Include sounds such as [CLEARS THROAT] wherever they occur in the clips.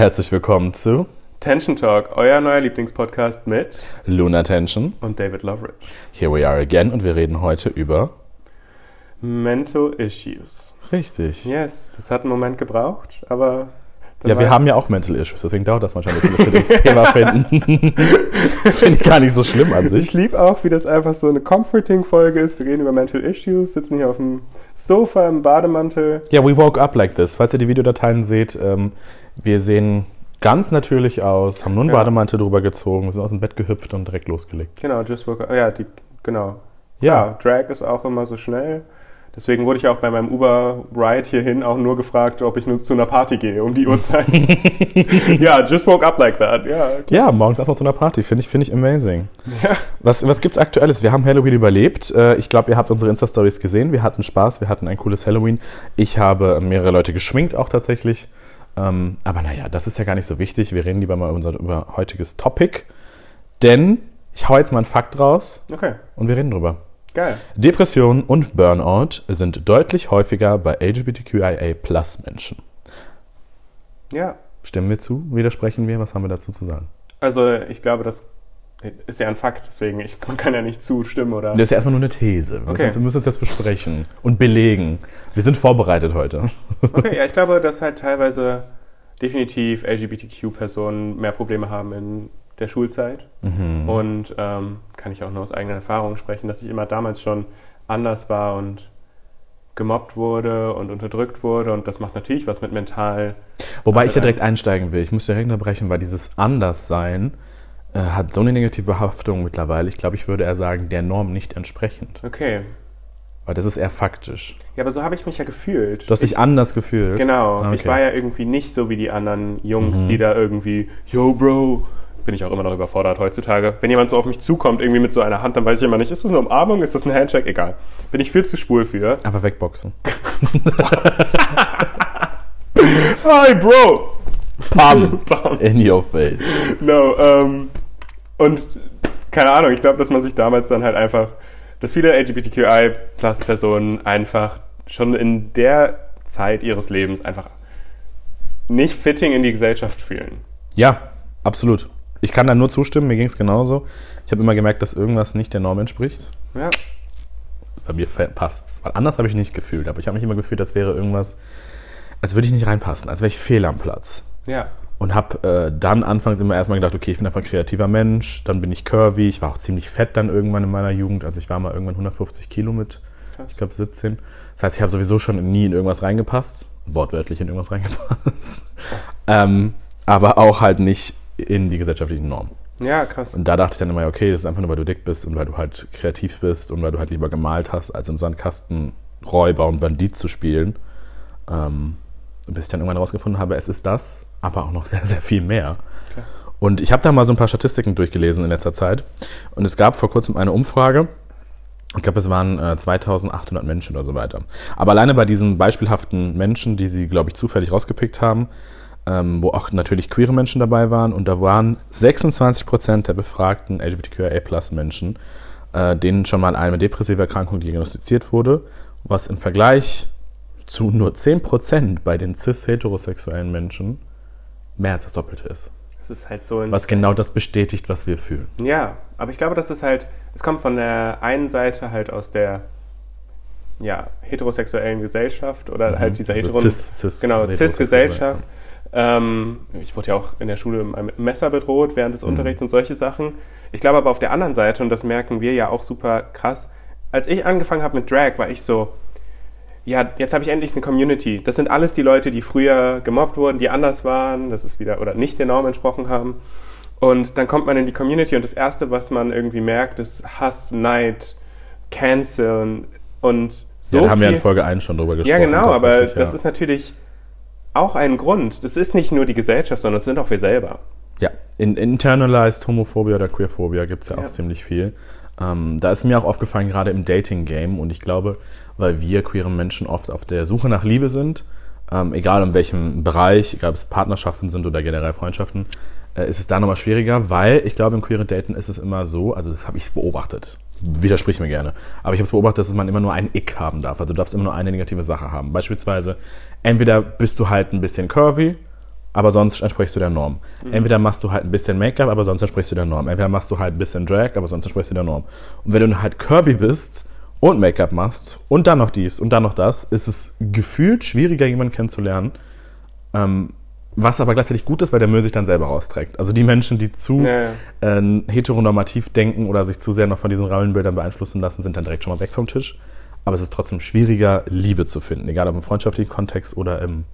Herzlich willkommen zu Tension Talk, euer neuer Lieblingspodcast mit Luna Tension. und David Loveridge. Here we are again und wir reden heute über. Mental Issues. Richtig. Yes, das hat einen Moment gebraucht, aber. dann Ja, wir haben ja auch Mental Issues, deswegen dauert das manchmal ein bisschen, bis wir das Thema finden. [LAUGHS] Finde ich gar nicht so schlimm an Ich sich. liebe auch, wie das einfach so eine Comforting-Folge ist. Wir reden über Mental Issues, sitzen hier auf dem Sofa im Bademantel. Ja, we woke up like this. Falls ihr die Videodateien seht, ähm, wir sehen ganz natürlich aus, haben nur einen Ja. Bademantel drüber gezogen, sind aus dem Bett gehüpft und direkt losgelegt. Genau, just woke up. Ja, die, genau. Ja. Drag ist auch immer so schnell. Deswegen wurde ich auch bei meinem Uber-Ride hierhin auch nur gefragt, ob ich nur zu einer Party gehe um die Uhrzeit. [LAUGHS] ja, just woke up like that. Ja, klar. Ja, morgens erstmal zu einer Party, finde ich, finde ich amazing. Was, was gibt's Aktuelles? Wir haben Halloween überlebt. Äh, Ich glaube, ihr habt unsere Insta-Stories gesehen. Wir hatten Spaß, wir hatten ein cooles Halloween. Ich habe mehrere Leute geschminkt, auch tatsächlich. Ähm, Aber naja, das ist ja gar nicht so wichtig. Wir reden lieber mal über unser über heutiges Topic. Denn ich hau jetzt mal einen Fakt raus Okay, und wir reden drüber. geil. Depression und Burnout sind deutlich häufiger bei LGBTQIA-Plus-Menschen. Ja, Stimmen wir zu? Widersprechen wir? Was haben wir dazu zu sagen? Also ich glaube, das ist ja ein Fakt, deswegen ich [LAUGHS] kann ja nicht zustimmen oder. Das ist ja erstmal nur eine These. Wir Okay. müssen, müssen es jetzt besprechen und belegen. Wir sind vorbereitet heute. [LAUGHS] Okay, ja, ich glaube, dass halt teilweise definitiv LGBTQ-Personen mehr Probleme haben in der Schulzeit. Mhm. Und ähm, kann ich auch nur aus eigener Erfahrung sprechen, dass ich immer damals schon anders war und gemobbt wurde und unterdrückt wurde. Und das macht natürlich was mit mental. Wobei ich ja direkt einsteigen will. Ich muss direkt unterbrechen, weil dieses Anderssein äh, hat so eine negative Haftung mittlerweile. Ich glaube, ich würde eher sagen, der Norm nicht entsprechend. Okay. Weil das ist eher faktisch. Ja, aber so habe ich mich ja gefühlt. Du hast dich anders gefühlt. Genau, Ah, ich okay. war ja irgendwie nicht so wie die anderen Jungs, Mhm. die da irgendwie, yo Bro, bin ich auch immer noch überfordert heutzutage. Wenn jemand so auf mich zukommt, irgendwie mit so einer Hand, dann weiß ich immer nicht, ist das eine Umarmung, ist das ein Handshake, egal. Bin ich viel zu schwul für. Aber wegboxen. [LAUGHS] Hi Bro! Pam! [LAUGHS] Bam. In your face. No, ähm, und keine Ahnung, ich glaube, dass man sich damals dann halt einfach, dass viele LGBTQI-Plus-Personen einfach schon in der Zeit ihres Lebens einfach nicht fitting in die Gesellschaft fühlen. Ja, absolut. Ich kann da nur zustimmen, mir ging es genauso. Ich habe immer gemerkt, dass irgendwas nicht der Norm entspricht. Ja. Bei mir passt es. Weil anders habe ich nicht gefühlt. Aber ich habe mich immer gefühlt, als wäre irgendwas, als würde ich nicht reinpassen, als wäre ich fehl am Platz. Ja. Und habe äh, dann anfangs immer erstmal gedacht, okay, ich bin einfach ein kreativer Mensch, dann bin ich curvy. Ich war auch ziemlich fett dann irgendwann in meiner Jugend. Also ich war mal irgendwann 150 Kilo mit, Krass. ich glaube 17. Das heißt, ich habe sowieso schon nie in irgendwas reingepasst. Wortwörtlich in irgendwas [LAUGHS] reingepasst. ähm, aber auch halt nicht in die gesellschaftlichen Normen. Ja, krass. Und da dachte ich dann immer, okay, das ist einfach nur, weil du dick bist und weil du halt kreativ bist und weil du halt lieber gemalt hast, als im Sandkasten Räuber und Bandit zu spielen. Ähm, bis ich dann irgendwann herausgefunden habe, es ist das, aber auch noch sehr, sehr viel mehr. Klar. Und ich habe da mal so ein paar Statistiken durchgelesen in letzter Zeit. Und es gab vor kurzem eine Umfrage. Ich glaube, es waren äh, 2800 Menschen oder so weiter. Aber alleine bei diesen beispielhaften Menschen, die sie, glaube ich, zufällig rausgepickt haben, ähm, wo auch natürlich queere Menschen dabei waren. Und da waren 26 Prozent der befragten LGBTQIA-Plus-Menschen, äh, denen schon mal eine depressive Erkrankung diagnostiziert wurde, was im Vergleich zu nur 10 Prozent bei den cis-heterosexuellen Menschen mehr als das Doppelte ist. Es ist halt so. Was genau das bestätigt, was wir fühlen. Ja, aber ich glaube, dass es halt. Es kommt von der einen Seite halt aus der ja, heterosexuellen Gesellschaft oder halt dieser Also heteron cis- cis- genau, cis-Gesellschaft. Ähm, ich wurde ja auch in der Schule mit einem Messer bedroht während Mhm. des Unterrichts und solche Sachen. Ich glaube aber auf der anderen Seite, und das merken wir ja auch super krass, als ich angefangen habe mit Drag, war ich so, ja, jetzt habe ich endlich eine Community. Das sind alles die Leute, die früher gemobbt wurden, die anders waren, das ist wieder, oder nicht der Norm entsprochen haben. Und dann kommt man in die Community und das Erste, was man irgendwie merkt, ist Hass, Neid, Canceln und so ja, da haben wir viel. in Folge 1 schon drüber gesprochen. ja, genau, aber tatsächlich, das ja. ist natürlich auch ein Grund. Das ist nicht nur die Gesellschaft, sondern es sind auch wir selber. Ja, in internalized Homophobia oder Queerphobia gibt es ja, Ja. auch ziemlich viel. Ähm, da ist mir auch aufgefallen, gerade im Dating-Game, und ich glaube, weil wir queeren Menschen oft auf der Suche nach Liebe sind, ähm, egal in welchem Bereich, egal ob es Partnerschaften sind oder generell Freundschaften, äh, ist es da nochmal schwieriger, weil ich glaube, im queeren Daten ist es immer so, also das habe ich beobachtet, widersprich mir gerne, aber ich habe es beobachtet, dass man immer nur ein Ick haben darf, also du darfst immer nur eine negative Sache haben. Beispielsweise, entweder bist du halt ein bisschen curvy aber sonst entsprichst du der Norm. Entweder machst du halt ein bisschen Make-up, aber sonst entsprichst du der Norm. Entweder machst du halt ein bisschen Drag, aber sonst entsprichst du der Norm. Und wenn du halt curvy bist und Make-up machst und dann noch dies und dann noch das, ist es gefühlt schwieriger, jemanden kennenzulernen. Ähm, was aber gleichzeitig gut ist, weil der Müll sich dann selber rausträgt. Also die Menschen, die zu Ja, ja. äh, heteronormativ denken oder sich zu sehr noch von diesen Rollenbildern beeinflussen lassen, sind dann direkt schon mal weg vom Tisch. Aber es ist trotzdem schwieriger, Liebe zu finden, egal ob im freundschaftlichen Kontext oder im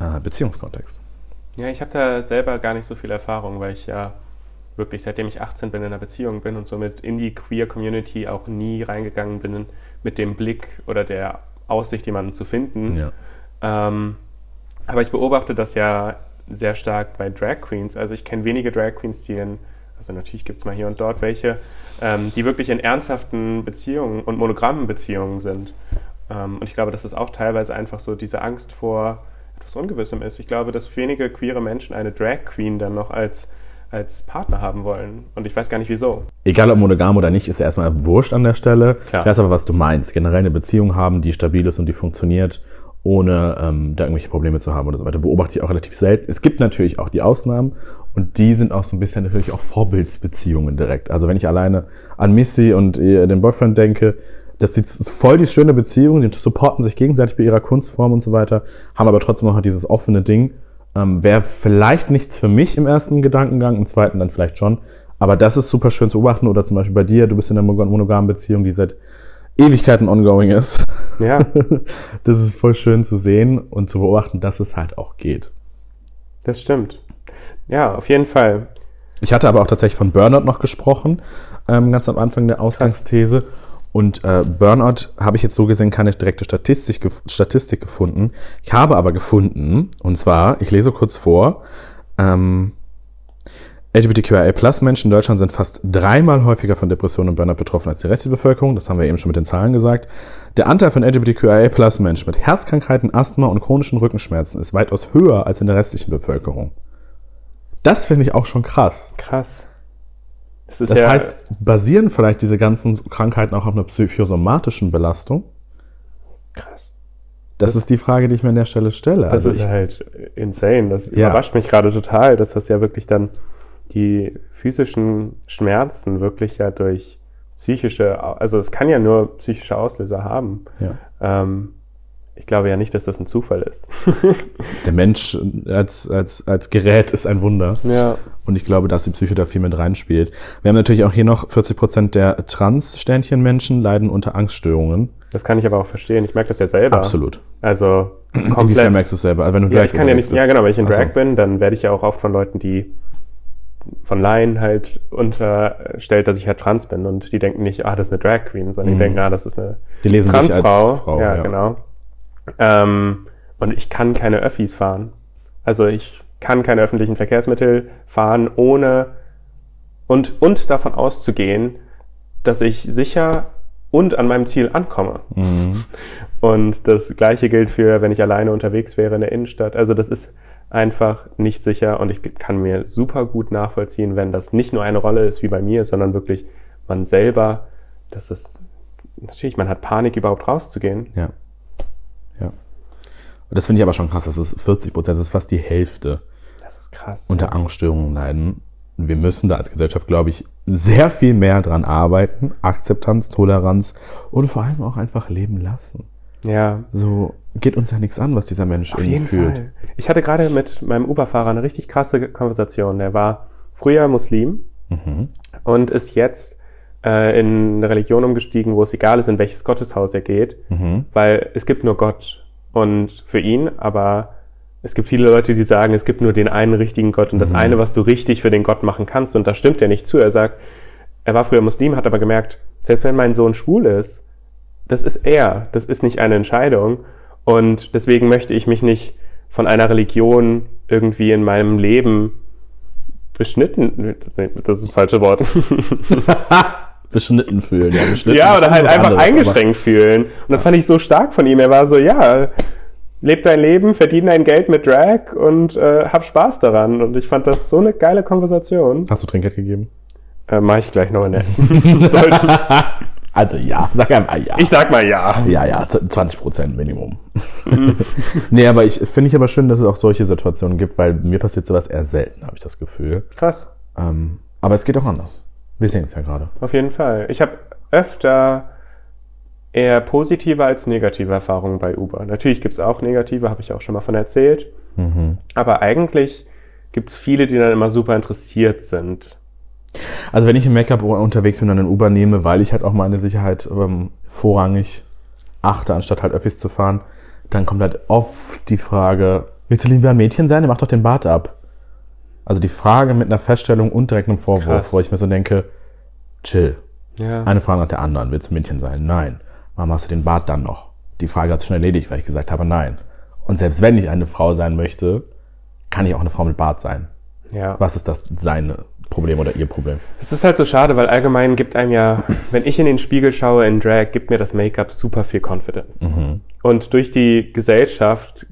äh, Beziehungskontext. Ja, ich habe da selber gar nicht so viel Erfahrung, weil ich ja wirklich seitdem ich 18 bin in einer Beziehung bin und somit in die Queer Community auch nie reingegangen bin mit dem Blick oder der Aussicht, jemanden zu finden. Ja. Ähm, aber ich beobachte das ja sehr stark bei Drag Queens. Also ich kenne wenige Drag Queens, die in, also natürlich gibt es mal hier und dort welche, ähm, die wirklich in ernsthaften Beziehungen und monogrammen Beziehungen sind. Ähm, und ich glaube, dass das auch teilweise einfach so diese Angst vor etwas Ungewissem ist. Ich glaube, dass wenige queere Menschen eine Drag Queen dann noch als, als Partner haben wollen. Und ich weiß gar nicht wieso. Egal ob monogam oder nicht, ist erstmal wurscht an der Stelle. Klar. Ich weiß aber, was du meinst. Generell eine Beziehung haben, die stabil ist und die funktioniert, ohne ähm, da irgendwelche Probleme zu haben oder so weiter. Beobachte ich auch relativ selten. Es gibt natürlich auch die Ausnahmen und die sind auch so ein bisschen natürlich auch Vorbildsbeziehungen direkt. Also wenn ich alleine an Missy und den Boyfriend denke, das ist voll die schöne Beziehung, die supporten sich gegenseitig bei ihrer Kunstform und so weiter, haben aber trotzdem noch dieses offene Ding. Ähm, Wäre vielleicht nichts für mich im ersten Gedankengang, im zweiten dann vielleicht schon. Aber das ist super schön zu beobachten. Oder zum Beispiel bei dir, du bist in einer mono- monogamen Beziehung, die seit Ewigkeiten ongoing ist. Ja, [LAUGHS] Das ist voll schön zu sehen und zu beobachten, dass es halt auch geht. das stimmt. Ja, auf jeden Fall. Ich hatte aber auch tatsächlich von Burnout noch gesprochen, ähm, ganz am Anfang der Ausgangsthese. Und äh, Burnout habe ich jetzt so gesehen keine direkte Statistik, gef Statistik gefunden. Ich habe aber gefunden, und zwar, ich lese kurz vor, ähm, LGBTQIA-Plus-Menschen in Deutschland sind fast dreimal häufiger von Depressionen und Burnout betroffen als die restliche Bevölkerung. Das haben wir eben schon mit den Zahlen gesagt. Der Anteil von LGBTQIA-Plus-Menschen mit Herzkrankheiten, Asthma und chronischen Rückenschmerzen ist weitaus höher als in der restlichen Bevölkerung. Das finde ich auch schon krass. Krass. Das Das ja, heißt, basieren vielleicht diese ganzen Krankheiten auch auf einer psychosomatischen Belastung? krass. Das, ist die Frage, die ich mir an der Stelle stelle. Das Also ist ich, halt insane. Das Ja. überrascht mich gerade total, dass das ja wirklich dann die physischen Schmerzen wirklich ja durch psychische, also es kann ja nur psychische Auslöser haben. ja. Ähm, ich glaube ja nicht, dass das ein Zufall ist. [LAUGHS] Der Mensch als, als, als Gerät ist ein Wunder. ja. Und ich glaube, dass die Psyche da viel mit reinspielt. Wir haben natürlich auch hier noch 40 Prozent der Trans-Sternchen-Menschen leiden unter Angststörungen. Das kann ich aber auch verstehen. Ich merke das ja selber. Absolut. Also [CLEARS THROAT] Inwiefern komplett. merkst du es selber? Also wenn du Ja, ich kann ja nicht, ja bist. genau, wenn ich in. Drag bin, dann werde ich ja auch oft von Leuten, die von Laien halt unterstellt, dass ich halt trans bin und die denken nicht, ah, das ist eine Drag Queen, sondern die Mhm. denken, ah, das ist eine Die lesen dich als Transfrau. Frau, ja, ja. genau. Ähm, und ich kann keine Öffis fahren. Also ich kann keine öffentlichen Verkehrsmittel fahren, ohne und, und davon auszugehen, dass ich sicher und an meinem Ziel ankomme. Mhm. Und das gleiche gilt für, wenn ich alleine unterwegs wäre in der Innenstadt. Also das ist einfach nicht sicher und ich kann mir super gut nachvollziehen, wenn das nicht nur eine Rolle ist wie bei mir, sondern wirklich man selber, das ist natürlich, man hat Panik überhaupt rauszugehen. Ja. Ja. Und das finde ich aber schon krass. Das ist 40 Prozent, das ist fast die Hälfte. Das ist krass. unter Angststörungen leiden. Wir müssen da als Gesellschaft, glaube ich, sehr viel mehr dran arbeiten. Akzeptanz, Toleranz und vor allem auch einfach leben lassen. ja, So geht uns ja nichts an, was dieser Mensch auf jeden fühlt. Fall. Ich hatte gerade mit meinem Uber-Fahrer eine richtig krasse Konversation. Der war früher Muslim Mhm. und ist jetzt äh, in eine Religion umgestiegen, wo es egal ist, in welches Gotteshaus er geht, Mhm. weil es gibt nur Gott und für ihn, aber es gibt viele Leute, die sagen, es gibt nur den einen richtigen Gott und das Mhm. eine, was du richtig für den Gott machen kannst und da stimmt er nicht zu. Er sagt, er war früher Muslim, hat aber gemerkt, selbst wenn mein Sohn schwul ist, das ist er, das ist nicht eine Entscheidung und deswegen möchte ich mich nicht von einer Religion irgendwie in meinem Leben beschnitten, das ist das falsche Wort. [LAUGHS] [LAUGHS] Beschnitten fühlen, ja. Beschnitten ja, oder halt einfach anderes, eingeschränkt fühlen. Und das fand ich so stark von ihm. Er war so, ja, leb dein Leben, verdien dein Geld mit Drag und äh, hab Spaß daran. Und ich fand das so eine geile Konversation. Hast du Trinkgeld gegeben? Äh, mach ich gleich noch in der. [LAUGHS] Also ja, sag einfach ja. Ich sag mal ja. Ja, ja, 20 Prozent Minimum. [LAUGHS] nee, aber ich finde ich aber schön, dass es auch solche Situationen gibt, weil mir passiert sowas eher selten, habe ich das Gefühl. Krass. Ähm, aber es geht auch anders. Wir sehen es ja gerade. Auf jeden Fall. Ich habe öfter eher positive als negative Erfahrungen bei Uber. Natürlich gibt es auch negative, habe ich auch schon mal von erzählt. Mhm. Aber eigentlich gibt es viele, die dann immer super interessiert sind. Also wenn ich im Make-up unterwegs bin und einen Uber nehme, weil ich halt auch meine Sicherheit ähm, vorrangig achte, anstatt halt Öffis zu fahren, dann kommt halt oft die Frage, willst du lieber ein Mädchen sein? Mach doch den Bart ab. Also die Frage mit einer Feststellung und direkt einem Vorwurf, Krass. wo ich mir so denke, chill. Ja. Eine Frage nach der anderen. Willst du ein Mädchen sein? Nein. Warum hast du den Bart dann noch? Die Frage hat sich schon erledigt, weil ich gesagt habe, nein. Und selbst wenn ich eine Frau sein möchte, kann ich auch eine Frau mit Bart sein. ja. Was ist das seine Problem oder ihr Problem? Es ist halt so schade, weil allgemein gibt einem ja, wenn ich in den Spiegel schaue in Drag, gibt mir das Make-up super viel Confidence. Und durch die Gesellschaft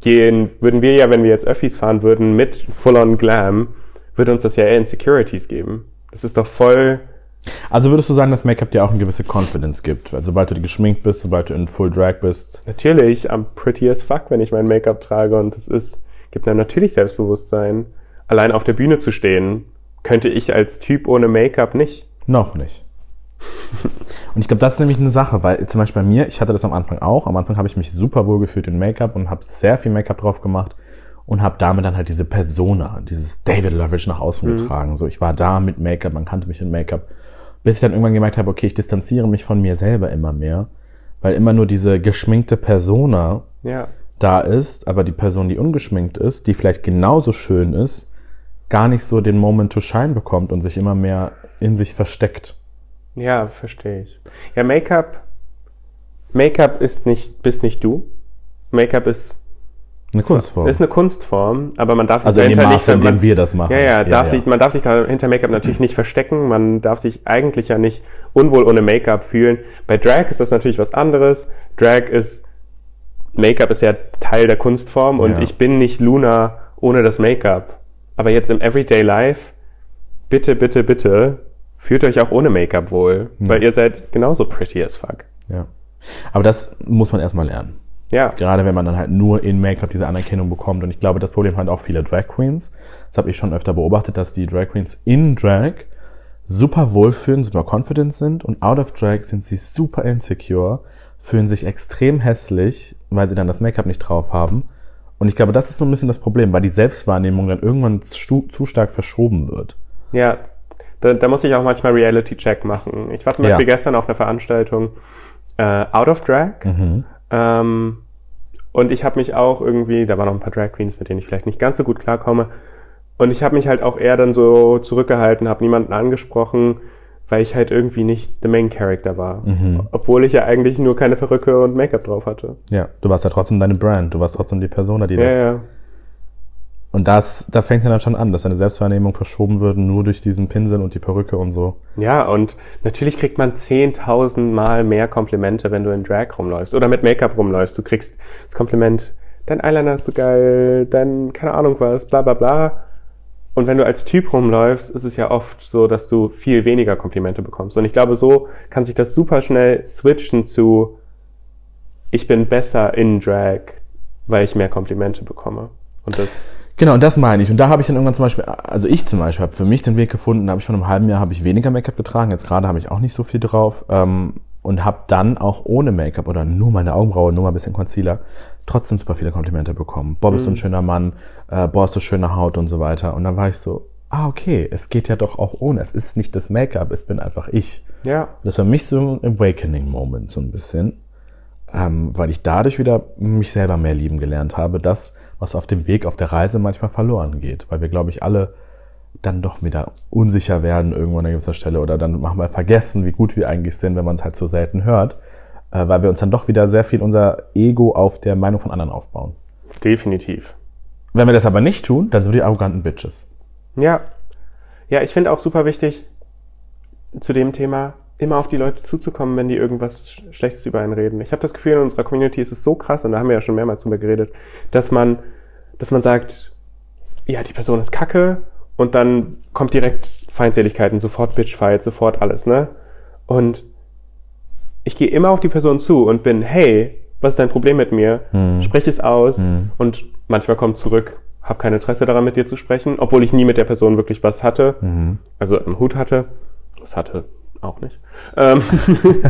gehen, würden wir ja, wenn wir jetzt Öffis fahren würden, mit Full-on Glam, würde uns das ja eher Insecurities geben. Das ist doch voll, Also würdest du sagen, dass Make-up dir auch eine gewisse Confidence gibt? Also sobald du geschminkt bist, sobald du in Full Drag bist. natürlich, I'm pretty as fuck, wenn ich mein Make-up trage und das ist, gibt einem natürlich Selbstbewusstsein. Allein auf der Bühne zu stehen, könnte ich als Typ ohne Make-up nicht. Noch nicht. Und ich glaube, das ist nämlich eine Sache, weil zum Beispiel bei mir, ich hatte das am Anfang auch. Am Anfang habe ich mich super wohl gefühlt in Make-up und habe sehr viel Make-up drauf gemacht und habe damit dann halt diese Persona, dieses David Lovitch nach außen getragen. So, ich war da mit Make-up, man kannte mich in Make-up. Bis ich dann irgendwann gemerkt habe, okay, ich distanziere mich von mir selber immer mehr, weil immer nur diese geschminkte Persona Ja. da ist, aber die Person, die ungeschminkt ist, die vielleicht genauso schön ist, gar nicht so den Moment to shine bekommt und sich immer mehr in sich versteckt. Ja, verstehe ich. Ja, Make-up. Make-up ist nicht, bist nicht du. Make-up ist, Eine Kunstform. ist eine Kunstform, aber man darf sich also in dem dahinter Maße, in man, dem wir das machen. ja, ja, darf Sich, man darf sich da hinter Make-up natürlich nicht verstecken. Man darf sich eigentlich ja nicht unwohl ohne Make-up fühlen. Bei Drag ist das natürlich was anderes. Drag ist, Make-up ist ja Teil der Kunstform und Ja. ich bin nicht Luna ohne das Make-up. Aber jetzt im Everyday Life, bitte, bitte, bitte, fühlt euch auch ohne Make-up wohl, weil ihr seid genauso pretty as fuck. ja. Aber das muss man erstmal lernen. Ja, Gerade wenn man dann halt nur in Make-up diese Anerkennung bekommt. Und ich glaube, das Problem haben auch viele Drag Queens. Das habe ich schon öfter beobachtet, dass die Drag Queens in Drag super wohlfühlen, super confident sind und out of Drag sind sie super insecure, fühlen sich extrem hässlich, weil sie dann das Make-up nicht drauf haben. Und ich glaube, das ist so ein bisschen das Problem, weil die Selbstwahrnehmung dann irgendwann zu, zu stark verschoben wird. ja. Da, da muss ich auch manchmal Reality-Check machen. Ich war zum Beispiel Ja. gestern auf einer Veranstaltung äh, Out of Drag. Ähm, und ich habe mich auch irgendwie, da waren noch ein paar Drag Queens, mit denen ich vielleicht nicht ganz so gut klarkomme. Und ich habe mich halt auch eher dann so zurückgehalten, habe niemanden angesprochen, weil ich halt irgendwie nicht the main character war. Obwohl ich ja eigentlich nur keine Perücke und Make-up drauf hatte. Ja, du warst ja trotzdem deine Brand, du warst trotzdem die Persona, die Ja, das. ja. Und das, da fängt ja dann schon an, dass deine Selbstwahrnehmung verschoben wird, nur durch diesen Pinsel und die Perücke und so. Ja, und natürlich kriegt man 10.000 Mal mehr Komplimente, wenn du in Drag rumläufst oder mit Make-up rumläufst. Du kriegst das Kompliment, dein Eyeliner ist so geil, dein, keine Ahnung was, bla bla bla. Und wenn du als Typ rumläufst, ist es ja oft so, dass du viel weniger Komplimente bekommst. Und ich glaube, so kann sich das super schnell switchen zu, ich bin besser in Drag, weil ich mehr Komplimente bekomme. Und das, Genau, und das meine ich. Und da habe ich dann irgendwann zum Beispiel, also ich zum Beispiel habe für mich den Weg gefunden, da habe ich vor einem halben Jahr habe ich weniger Make-up getragen, jetzt gerade habe ich auch nicht so viel drauf ähm, und habe dann auch ohne Make-up oder nur meine Augenbraue, nur mal ein bisschen Concealer, trotzdem super viele Komplimente bekommen. Boah, bist du ein schöner Mann, äh, boah, hast du schöne Haut und so weiter. Und dann war ich so, ah, okay, es geht ja doch auch ohne. Es ist nicht das Make-up, es bin einfach ich. ja, Das war für mich so ein Awakening-Moment, so ein bisschen. Ähm, weil ich dadurch wieder mich selber mehr lieben gelernt habe, das, was auf dem Weg, auf der Reise manchmal verloren geht. Weil wir, glaube ich, alle dann doch wieder unsicher werden irgendwann an gewisser Stelle oder dann manchmal vergessen, wie gut wir eigentlich sind, wenn man es halt so selten hört. Äh, weil wir uns dann doch wieder sehr viel unser Ego auf der Meinung von anderen aufbauen. definitiv. Wenn wir das aber nicht tun, dann sind wir die arroganten Bitches. Ja. Ja, ich finde auch super wichtig zu dem Thema, immer auf die Leute zuzukommen, wenn die irgendwas Sch- Schlechtes über einen reden. Ich habe das Gefühl, in unserer Community ist es so krass, und da haben wir ja schon mehrmals drüber geredet, dass man, dass man sagt, ja, die Person ist kacke, und dann kommt direkt Feindseligkeiten, sofort Bitchfight, sofort alles, ne? Und ich gehe immer auf die Person zu und bin, hey, was ist dein Problem mit mir? Sprech es aus und manchmal kommt zurück, hab kein Interesse daran, mit dir zu sprechen, obwohl ich nie mit der Person wirklich was hatte, also im Hut hatte. Das hatte auch nicht. Ähm [LAUGHS]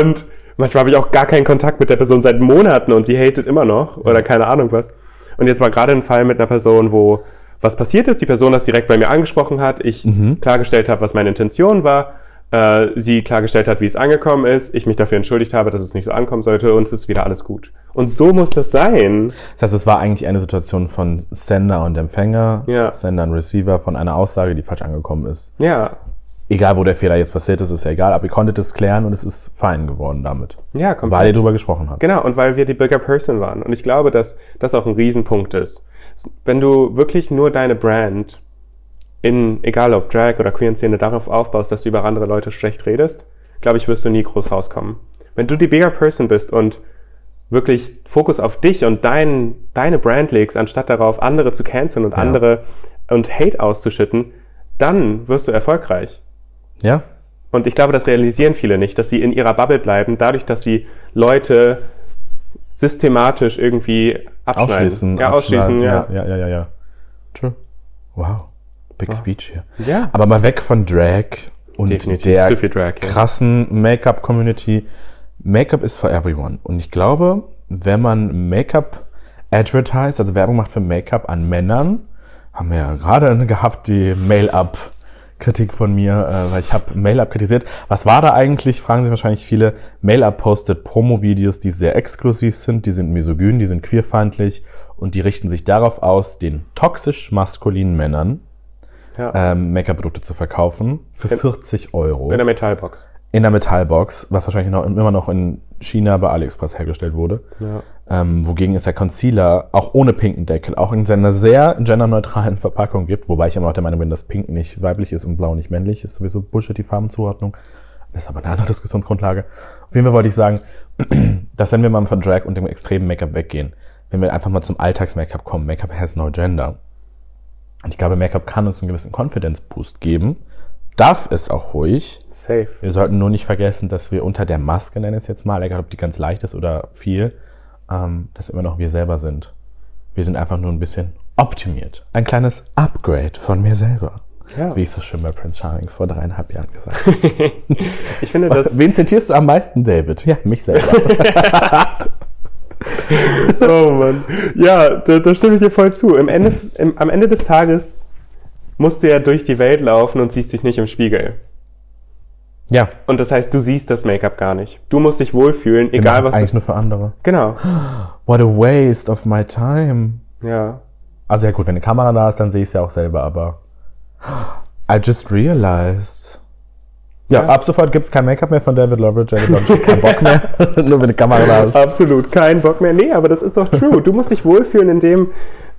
und manchmal habe ich auch gar keinen Kontakt mit der Person seit Monaten und sie hatet immer noch oder keine Ahnung was. Und jetzt war gerade ein Fall mit einer Person, wo was passiert ist, die Person das direkt bei mir angesprochen hat, ich klargestellt habe, was meine Intention war, äh, sie klargestellt hat, wie es angekommen ist, ich mich dafür entschuldigt habe, dass es nicht so ankommen sollte und es ist wieder alles gut. Und so muss das sein. Das heißt, es war eigentlich eine Situation von Sender und Empfänger, Ja. Sender und Receiver von einer Aussage, die falsch angekommen ist. Ja, Egal, wo der Fehler jetzt passiert ist, ist ja egal, aber ihr konntet es klären und es ist fein geworden damit. ja, komplett. Weil ihr drüber gesprochen habt. Genau, und weil wir die bigger person waren. Und ich glaube, dass das auch ein Riesenpunkt ist. Wenn du wirklich nur deine Brand in, egal ob Drag oder Queer-Szene, darauf aufbaust, dass du über andere Leute schlecht redest, glaube ich, wirst du nie groß rauskommen. Wenn du die bigger person bist und wirklich Fokus auf dich und dein, deine Brand legst, anstatt darauf, andere zu canceln und andere und Hate auszuschütten, dann wirst du erfolgreich. Ja? Und ich glaube, das realisieren viele nicht, dass sie in ihrer Bubble bleiben, dadurch, dass sie Leute systematisch irgendwie abschneiden. Ausschließen. Ja, ausschließen, ja. Ja, ja, ja, ja. True. Wow. Big Speech hier. Ja. Aber mal weg von Drag und Definitiv. der Zu viel Drag, ja. krassen Make-up-Community. Make-up is for everyone. Und ich glaube, wenn man Make-up advertise, also Werbung macht für Make-up an Männern, haben wir ja gerade gehabt, die Mail-Up. Kritik von mir, äh, weil ich habe Mail-Up kritisiert. Was war da eigentlich? Fragen sich wahrscheinlich viele. Mail-Up postet Promo-Videos, die sehr exklusiv sind, die sind misogyn, die sind queerfeindlich und die richten sich darauf aus, den toxisch maskulinen Männern ja. ähm, Make-up-Produkte zu verkaufen für 40 Euro In der Metallbox. in der Metallbox, was wahrscheinlich noch, immer noch in China bei AliExpress hergestellt wurde. Ja. Ähm, wogegen es der Concealer auch ohne pinken Deckel, auch in seiner sehr genderneutralen [LAUGHS] Verpackung gibt, wobei ich immer noch der Meinung bin, dass pink nicht weiblich ist und blau nicht männlich, ist sowieso Bullshit, die Farbenzuordnung. Das ist aber eine andere Diskussionsgrundlage. Auf jeden Fall wollte ich sagen, [CLEARS THROAT] dass wenn wir mal von Drag und dem extremen Make-up weggehen, wenn wir einfach mal zum Alltags-Make-up kommen, Make-up has no gender. Und ich glaube, Make-up kann uns einen gewissen Confidence-Boost geben. Darf es auch ruhig. Safe. Wir sollten nur nicht vergessen, dass wir unter der Maske, nenne ich es jetzt mal, egal ob die ganz leicht ist oder viel, ähm, dass immer noch wir selber sind. Wir sind einfach nur ein bisschen optimiert. Ein kleines Upgrade von mir selber. Ja. Wie ich so schön bei Prince Charming vor dreieinhalb Jahren gesagt habe. [LAUGHS] Ich finde das. Wen zitierst du am meisten, David? Ja, mich selber. [LAUGHS] Oh Mann. Ja, da, da stimme ich dir voll zu. Im Ende, im, am Ende des Tages musst du ja durch die Welt laufen und siehst dich nicht im Spiegel. Ja, Und das heißt, du siehst das Make-up gar nicht. Du musst dich wohlfühlen, wir egal machen es was. eigentlich Du, nur für andere. genau. [GASPS] What a waste of my time. Ja. Also ja gut, wenn eine Kamera da ist, dann sehe ich es ja auch selber, aber [GASPS] I just realized. Ja, Ja. ab sofort gibt es kein Make-up mehr von David Loveridge, David Loveridge keinen Bock mehr, [LAUGHS] nur wenn eine Kamera da ist. Absolut, kein Bock mehr. Nee, aber das ist doch true. Du musst dich wohlfühlen in dem,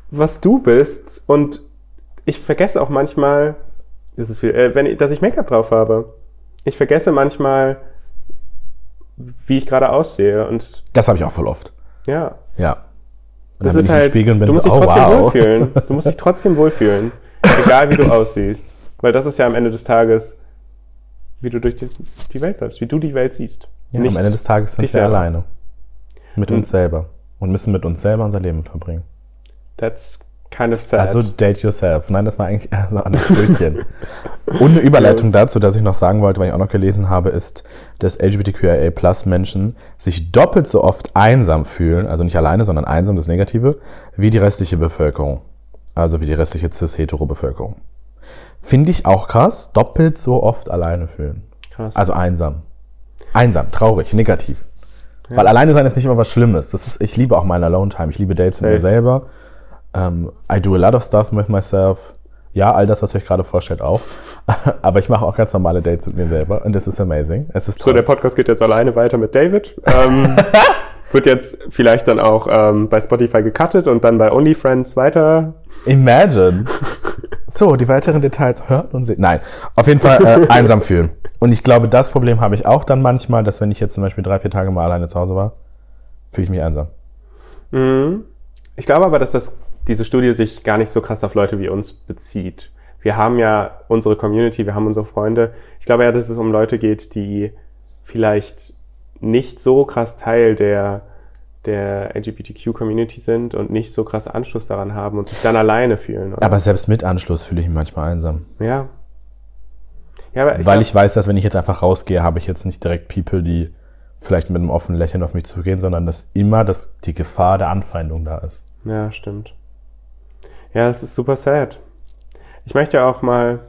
was du bist. Und ich vergesse auch manchmal, das ist viel, äh, wenn dass ich Make-up drauf habe. Ich vergesse manchmal, wie ich gerade aussehe. Und Das habe ich auch voll oft. ja, Ja. Und das ist halt, Spiegel du musst so, dich oh, trotzdem wow. wohlfühlen. [LAUGHS] Du musst dich trotzdem wohlfühlen. Egal wie du aussiehst. Weil das ist ja am Ende des Tages, wie du durch die, die Welt läufst, wie du die Welt siehst. Ja, am Ende des Tages sind wir selber. alleine. Mit uns selber. Und müssen mit uns selber unser Leben verbringen. That's kind of sad. Also date yourself. Nein, das war eigentlich eher so ein Brötchen. Und eine Überleitung dazu, dass ich noch sagen wollte, weil ich auch noch gelesen habe, ist, dass LGBTQIA Plus Menschen sich doppelt so oft einsam fühlen, also nicht alleine, sondern einsam, das Negative, wie die restliche Bevölkerung. Also wie die restliche cis-hetero-Bevölkerung. Finde ich auch krass, doppelt so oft alleine fühlen. Krass. Also einsam. Einsam, traurig, negativ. Weil alleine sein ist nicht immer was Schlimmes. Das ist, ich liebe auch meine Alone Time. Ich liebe Dates mit mir selber. Ähm, I do a lot of stuff with myself. Ja, all das, was ihr euch gerade vorstellt, auch. [LAUGHS] Aber ich mache auch ganz normale Dates mit mir selber. Und das ist amazing. Es ist So, toll. der Podcast geht jetzt alleine weiter mit David. Ähm, [LAUGHS] wird jetzt vielleicht dann auch ähm, bei Spotify gecuttet und dann bei OnlyFriends weiter. Imagine. [LAUGHS] So, die weiteren Details hören und sehen. Nein, auf jeden Fall äh, einsam fühlen. Und ich glaube, das Problem habe ich auch dann manchmal, dass wenn ich jetzt zum Beispiel drei, vier Tage mal alleine zu Hause war, fühle ich mich einsam. Mhm. Ich glaube aber, dass das, diese Studie sich gar nicht so krass auf Leute wie uns bezieht. Wir haben ja unsere Community, wir haben unsere Freunde. Ich glaube ja, dass es um Leute geht, die vielleicht nicht so krass Teil der, der LGBTQ-Community sind und nicht so krass Anschluss daran haben und sich dann alleine fühlen. Oder? Aber selbst mit Anschluss fühle ich mich manchmal einsam. ja. Ja, ich Weil ich weiß, dass wenn ich jetzt einfach rausgehe, habe ich jetzt nicht direkt People, die vielleicht mit einem offenen Lächeln auf mich zugehen, sondern dass immer das, die Gefahr der Anfeindung da ist. Ja, stimmt. Ja, es ist super sad. Ich möchte auch mal,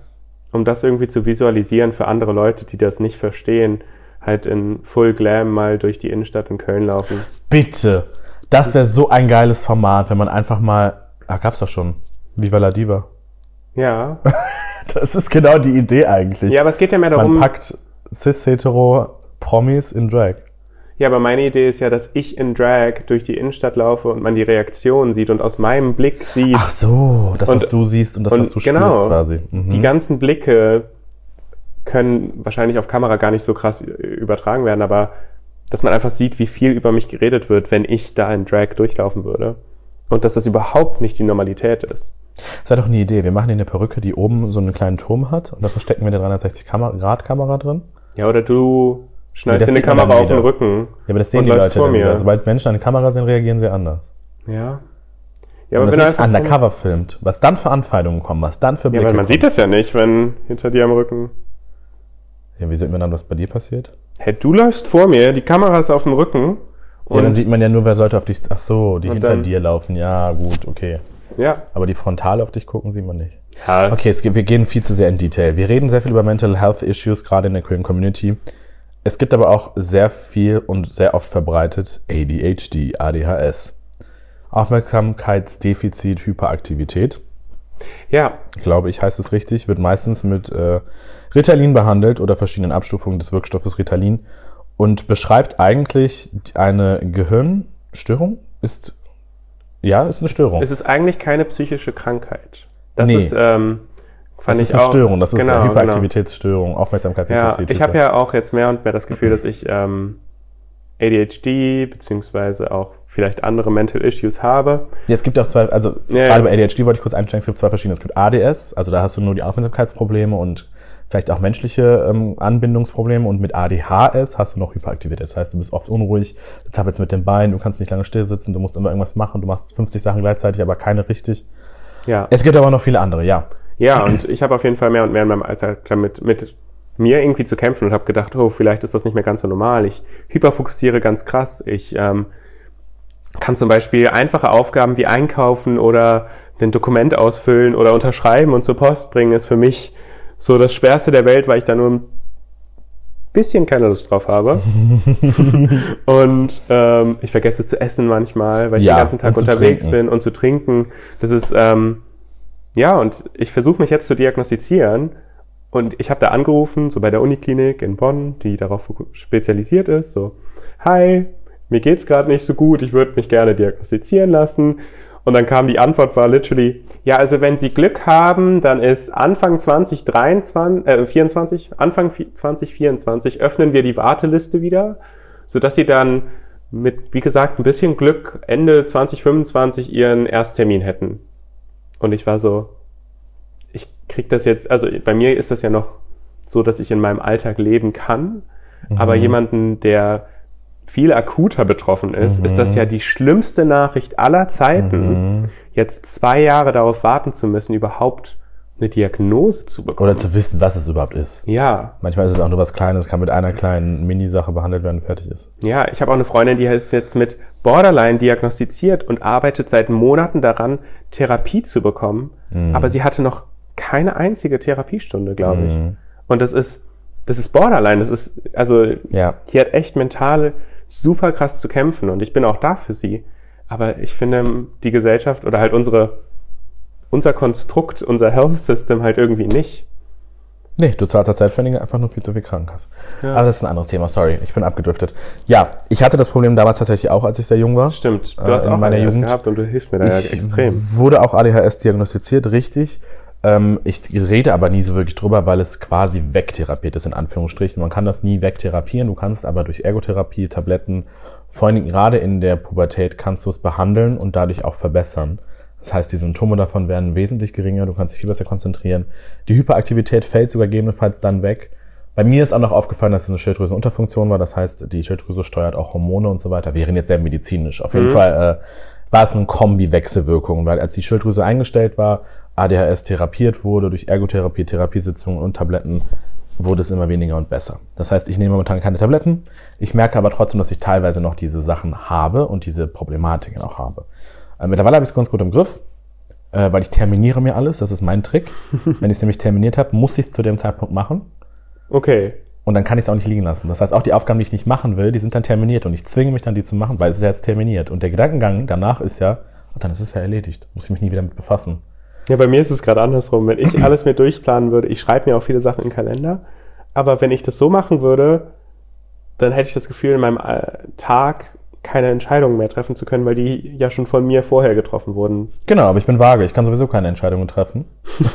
um das irgendwie zu visualisieren für andere Leute, die das nicht verstehen, halt in Full Glam mal durch die Innenstadt in Köln laufen. Bitte. Das wäre so ein geiles Format, wenn man einfach mal. Ah, gab's doch schon. Viva la Diva. Ja. [LAUGHS] Das ist genau die Idee eigentlich. Ja, aber es geht ja mehr man darum. packt cis-hetero Promis in Drag. Ja, aber meine Idee ist ja, dass ich in Drag durch die Innenstadt laufe und man die Reaktion sieht und aus meinem Blick sieht, Ach so, das, was Und- du siehst und das, und was du genau, spürst quasi. Mhm. die ganzen Blicke können wahrscheinlich auf Kamera gar nicht so krass übertragen werden, aber dass man einfach sieht, wie viel über mich geredet wird, wenn ich da in Drag durchlaufen würde. Und dass das überhaupt nicht die Normalität ist. Das wäre doch eine Idee. Wir machen dir eine Perücke, die oben so einen kleinen Turm hat und da verstecken wir eine 360-Grad-Kamera drin. Ja, oder du Das dir eine Kamera auf den. Rücken. Ja, aber das sehen Und die Leute vor mir. Sobald Menschen eine Kamera sehen, reagieren sie anders. Ja. Ja, Ja, aber wenn wenn man du einfach undercover filmt, was dann für Anfeindungen kommen, was dann für ja, Blicke weil man kommen. sieht das ja nicht, wenn hinter dir am Rücken. Ja, wie sieht man dann, was bei dir passiert? Hey, du läufst vor mir, die Kamera ist auf dem Rücken. ja, dann Und sieht man ja nur, wer sollte auf dich. Ach so, die Und hinter dann- dir laufen. Ja, gut, okay. ja. Aber die frontal auf dich gucken, sieht man nicht. ja. Okay, es wir gehen viel zu sehr in Detail. Wir reden sehr viel über Mental Health Issues, gerade in der queeren Community. Es gibt aber auch sehr viel und sehr oft verbreitet ADHD, ADHS. Aufmerksamkeitsdefizit, Hyperaktivität, Ja, glaube ich, heißt es richtig, wird meistens mit äh, Ritalin behandelt oder verschiedenen Abstufungen des Wirkstoffes Ritalin und beschreibt eigentlich eine Gehirnstörung. Ist ja, ist eine Störung. es ist eigentlich keine psychische Krankheit. Das Nee. ist, ähm, fand das ist ich eine auch, Störung, das ist genau, eine genau. Hyperaktivitätsstörung, Ja, Aufmerksamkeitsdefizit. ich habe ja auch jetzt mehr und mehr das Gefühl, dass ich ähm, ADHD beziehungsweise auch vielleicht andere Mental Issues habe. Ja, es gibt auch zwei, also Ja, gerade ja. bei ADHD wollte ich kurz einsteigen, es gibt zwei verschiedene. Es gibt ADS, also da hast du nur die Aufmerksamkeitsprobleme und vielleicht auch menschliche ähm, Anbindungsprobleme und mit ADHS hast du noch Hyperaktivität. Das heißt, du bist oft unruhig, du tappelst mit dem Bein, du kannst nicht lange still sitzen, du musst immer irgendwas machen, du machst 50 Sachen gleichzeitig, aber keine richtig. Ja, Es gibt aber noch viele andere, ja. Ja und ich habe auf jeden Fall mehr und mehr in meinem Alltag damit mit mir irgendwie zu kämpfen und habe gedacht, oh, vielleicht ist das nicht mehr ganz so normal. Ich hyperfokussiere ganz krass. Ich ähm, kann zum Beispiel einfache Aufgaben wie einkaufen oder ein Dokument ausfüllen oder unterschreiben und zur Post bringen, ist für mich so das Schwerste der Welt, weil ich da nur ein bisschen keine Lust drauf habe. [LAUGHS] und ähm, ich vergesse zu essen manchmal, weil ich Ja, den ganzen Tag unterwegs trinken. bin und zu trinken. Das ist, ähm, ja, und ich versuche mich jetzt zu diagnostizieren. Und ich habe da angerufen, so bei der Uniklinik in Bonn, die darauf spezialisiert ist, so, hi, mir geht's gerade nicht so gut, ich würde mich gerne diagnostizieren lassen. Und dann kam die Antwort, war literally, ja, also wenn Sie Glück haben, dann ist Anfang 2023, äh, 24, Anfang vi- 2024 öffnen wir die Warteliste wieder, sodass Sie dann mit, wie gesagt, ein bisschen Glück Ende 2025 Ihren Ersttermin hätten. Und ich war so, ich krieg das jetzt, also bei mir ist das ja noch so, dass ich in meinem Alltag leben kann, aber jemanden, der viel akuter betroffen ist, ist das ja die schlimmste Nachricht aller Zeiten, Mhm. jetzt zwei Jahre darauf warten zu müssen, überhaupt eine Diagnose zu bekommen. Oder zu wissen, was es überhaupt ist. ja, Manchmal ist es auch nur was Kleines, kann mit einer kleinen Minisache behandelt werden und fertig ist. ja, ich habe auch eine Freundin, die ist jetzt mit Borderline diagnostiziert und arbeitet seit Monaten daran, Therapie zu bekommen, aber sie hatte noch keine einzige Therapiestunde, glaube ich. Mhm. Und das ist, das ist Borderline. Das ist, also, Ja. die hat echt mental super krass zu kämpfen und ich bin auch da für sie. Aber ich finde, die Gesellschaft oder halt unsere, unser Konstrukt, unser Health System halt irgendwie nicht. Nee, du zahlst als Selbstständiger einfach nur viel zu viel Krankenkasse. Ja. Aber das ist ein anderes Thema, sorry, ich bin abgedriftet. Ja, ich hatte das Problem damals tatsächlich auch, als ich sehr jung war. Stimmt. Du Äh, hast in auch meiner ADHS Jugend- gehabt und du hilfst mir da ja Ich extrem. wurde auch ADHS diagnostiziert, richtig. Ähm, ich rede aber nie so wirklich drüber, weil es quasi wegtherapiert ist, in Anführungsstrichen. Man kann das nie wegtherapieren, du kannst es aber durch Ergotherapie, Tabletten, vor allem gerade in der Pubertät kannst du es behandeln und dadurch auch verbessern. Das heißt, die Symptome davon werden wesentlich geringer, du kannst dich viel besser konzentrieren. Die Hyperaktivität fällt sogar gegebenenfalls dann weg Bei mir ist auch noch aufgefallen, dass es eine Schilddrüsenunterfunktion war. Das heißt, die Schilddrüse steuert auch Hormone und so weiter. Wären jetzt sehr medizinisch. Auf jeden Mhm. Fall äh, war es eine Kombi-Wechselwirkung, weil als die Schilddrüse eingestellt war, ADHS therapiert wurde durch Ergotherapie, Therapiesitzungen und Tabletten, wurde es immer weniger und besser. Das heißt, ich nehme momentan keine Tabletten. Ich merke aber trotzdem, dass ich teilweise noch diese Sachen habe und diese Problematiken auch habe. Äh, mittlerweile habe ich es ganz gut im Griff, äh, weil ich terminiere mir alles. Das ist mein Trick. [LAUGHS] Wenn ich es nämlich terminiert habe, muss ich es zu dem Zeitpunkt machen. Okay. Und dann kann ich es auch nicht liegen lassen. Das heißt, auch die Aufgaben, die ich nicht machen will, die sind dann terminiert und ich zwinge mich dann, die zu machen, weil es ist ja jetzt terminiert. Und der Gedankengang danach ist ja, ah, dann ist es ja erledigt. Muss ich mich nie wieder mit befassen. Ja, bei mir ist es gerade andersrum. Wenn ich alles mir durchplanen würde, ich schreibe mir auch viele Sachen in den Kalender, aber wenn ich das so machen würde, dann hätte ich das Gefühl, in meinem äh, Tag keine Entscheidungen mehr treffen zu können, weil die ja schon von mir vorher getroffen wurden. Genau, aber ich bin vage. Ich kann sowieso keine Entscheidungen treffen.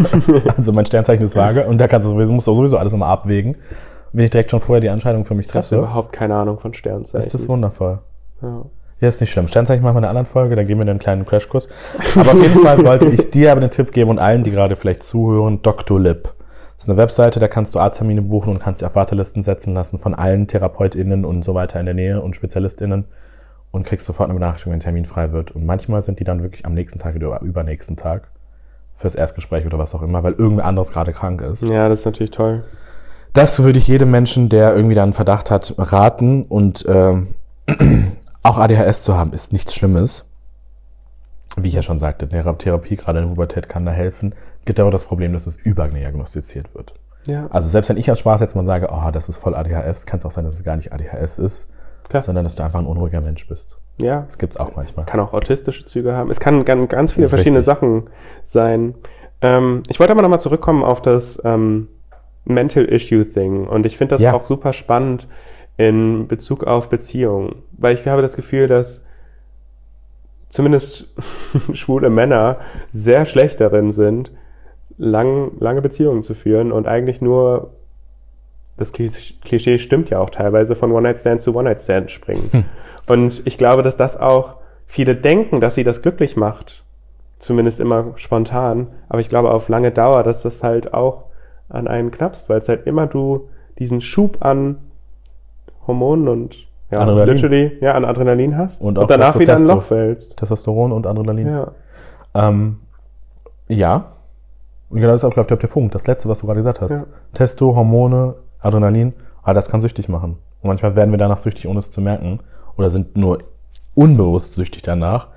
[LAUGHS] also mein Sternzeichen ist vage und da kannst du sowieso, musst du sowieso alles immer abwägen. Wenn ich direkt schon vorher die Entscheidung für mich Ich habe treffe, überhaupt keine Ahnung von Sternzeichen. ist das wundervoll. ja. Ja, ist nicht schlimm. Sternzeichen machen wir in einer anderen Folge, da geben wir einen kleinen Crashkurs. Aber auf jeden Fall wollte ich dir aber den Tipp geben und allen, die gerade vielleicht zuhören, Dr. Lip. Das ist eine Webseite, da kannst du Arzttermine buchen und kannst dich auf Wartelisten setzen lassen von allen TherapeutInnen und so weiter in der Nähe und SpezialistInnen und kriegst sofort eine Benachrichtigung, wenn ein Termin frei wird. Und manchmal sind die dann wirklich am nächsten Tag oder übernächsten Tag fürs Erstgespräch oder was auch immer, weil irgendwer anderes gerade krank ist. ja, das ist natürlich toll. Das würde ich jedem Menschen, der irgendwie da einen Verdacht hat, raten. Und ähm, [CLEARS THROAT] auch ADHS zu haben, ist nichts Schlimmes. Wie ich ja schon sagte, Thera- Therapie, gerade in der Pubertät, kann da helfen. Gibt aber das Problem, dass es überdiagnostiziert wird. Ja, Also selbst wenn ich als Spaß jetzt mal sage, oh, das ist voll ADHS, kann es auch sein, dass es gar nicht ADHS ist, klar. sondern dass du einfach ein unruhiger Mensch bist. Ja, Das gibt's auch manchmal. kann auch autistische Züge haben. Es kann ganz, ganz viele Richtig. verschiedene Sachen sein. Ähm, ich wollte aber nochmal zurückkommen auf das ähm, Mental Issue Thing. Und ich finde das Ja. auch super spannend in Bezug auf Beziehungen. Weil ich habe das Gefühl, dass zumindest [LAUGHS] schwule Männer sehr schlecht darin sind, lang, lange Beziehungen zu führen und eigentlich nur das Klisch- Klischee stimmt ja auch teilweise von One-Night-Stand zu One-Night-Stand springen. Und ich glaube, dass das auch viele denken, dass sie das glücklich macht. Zumindest immer spontan. Aber ich glaube auf lange Dauer, dass das halt auch an einen knappst, weil es halt immer du diesen Schub an Hormonen und ja, Adrenalin. literally, ja, an Adrenalin hast Und auch danach wieder in ein Loch fällst. Testosteron und Adrenalin. Ja. Ähm, ja. Und genau das ist auch, glaube ich, der Punkt. Das letzte, was du gerade gesagt hast. Ja. Testo, Hormone, Adrenalin, ah, das kann süchtig machen. Und manchmal werden wir danach süchtig, ohne es zu merken. Oder sind nur unbewusst süchtig danach,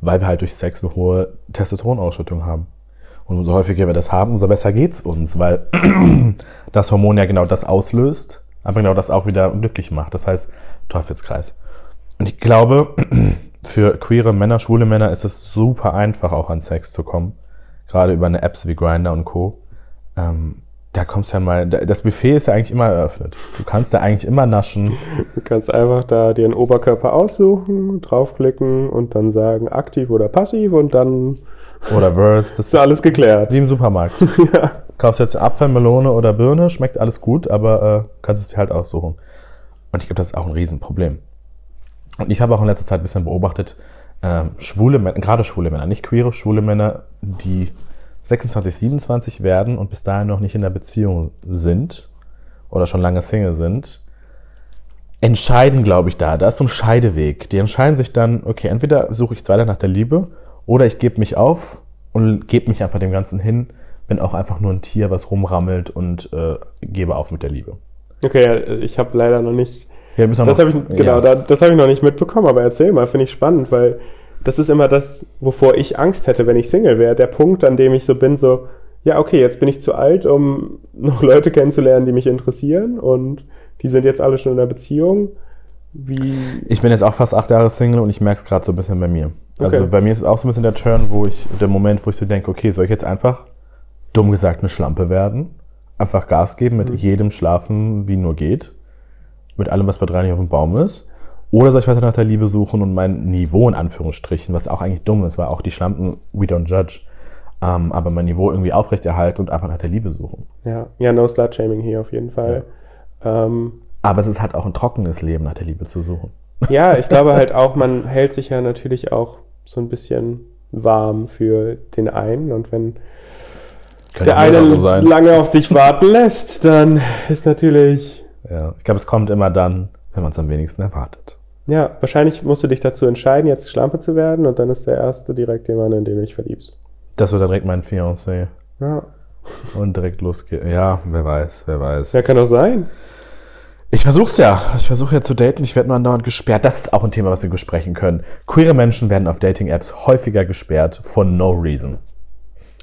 weil wir halt durch Sex eine hohe Testosteronausschüttung haben. Und umso häufiger wir das haben, umso besser geht's uns, weil [CLEARS THROAT] das Hormon ja genau das auslöst, aber genau das auch wieder glücklich macht. Das heißt, Teufelskreis. Und ich glaube, [CLEARS THROAT] für queere Männer, schwule Männer ist es super einfach, auch an Sex zu kommen. Gerade über eine Apps wie Grindr und Co. Ähm, da kommst ja mal, da- das Buffet ist ja eigentlich immer eröffnet. Du kannst ja eigentlich immer naschen. Du kannst einfach da dir einen Oberkörper aussuchen, draufklicken und dann sagen, aktiv oder passiv und dann Oder Verse. Das [LAUGHS] ist alles geklärt. wie im Supermarkt. [LAUGHS] ja. Kaufst jetzt Apfel, Melone oder Birne, schmeckt alles gut, aber äh, kannst es dir halt aussuchen. Und ich glaube, das ist auch ein Riesenproblem. Und ich habe auch in letzter Zeit ein bisschen beobachtet, ähm, schwule Männer, gerade schwule Männer, nicht queere, schwule Männer, die 26, 27 werden und bis dahin noch nicht in der Beziehung sind oder schon lange Single sind, entscheiden, glaube ich, da. Da ist so ein Scheideweg. Die entscheiden sich dann, okay, entweder suche ich weiter nach der Liebe oder ich gebe mich auf und gebe mich einfach dem Ganzen hin, bin auch einfach nur ein Tier, was rumrammelt und äh, gebe auf mit der Liebe. Okay, ich habe leider noch nicht Ja, Das habe ich, genau, ja. da, das habe ich noch nicht mitbekommen, aber erzähl mal, finde ich spannend, weil das ist immer das, wovor ich Angst hätte, wenn ich Single wäre. Der Punkt, an dem ich so bin, so, ja, okay, jetzt bin ich zu alt, um [LAUGHS] noch Leute kennenzulernen, die mich interessieren und die sind jetzt alle schon in einer Beziehung. Wie, Ich bin jetzt auch fast acht Jahre Single und ich merke es gerade so ein bisschen bei mir. Also Okay. bei mir ist es auch so ein bisschen der Turn, wo ich, der Moment, wo ich so denke, okay, soll ich jetzt einfach, dumm gesagt, eine Schlampe werden? Einfach Gas geben, mit Mhm. jedem schlafen, wie nur geht? Mit allem, was bei drei nicht auf dem Baum ist? Oder soll ich weiter nach der Liebe suchen und mein Niveau in Anführungsstrichen, was auch eigentlich dumm ist, weil auch die Schlampen, we don't judge, ähm, aber mein Niveau irgendwie aufrechterhalten und einfach nach der Liebe suchen. ja, ja, no Slut-Shaming hier auf jeden Fall. Ähm, Aber es ist halt auch ein trockenes Leben, nach der Liebe zu suchen. Ja, [LAUGHS] ich glaube halt auch, man hält sich ja natürlich auch so ein bisschen warm für den einen und wenn Könnte der eine lange auf sich warten lässt, dann ist natürlich. Ja, ich glaube, es kommt immer dann, wenn man es am wenigsten erwartet. Ja, wahrscheinlich musst du dich dazu entscheiden, jetzt Schlampe zu werden und dann ist der erste direkt jemand, in den du dich verliebst. Das wird dann direkt mein Fiancé. Ja, Und direkt losgeht. Ja, wer weiß, wer weiß. ja kann doch sein. Ich versuch's ja. Ich versuche ja zu daten. Ich werde nur andauernd gesperrt. Das ist auch ein Thema, was wir besprechen können. Queere Menschen werden auf Dating-Apps häufiger gesperrt for no reason.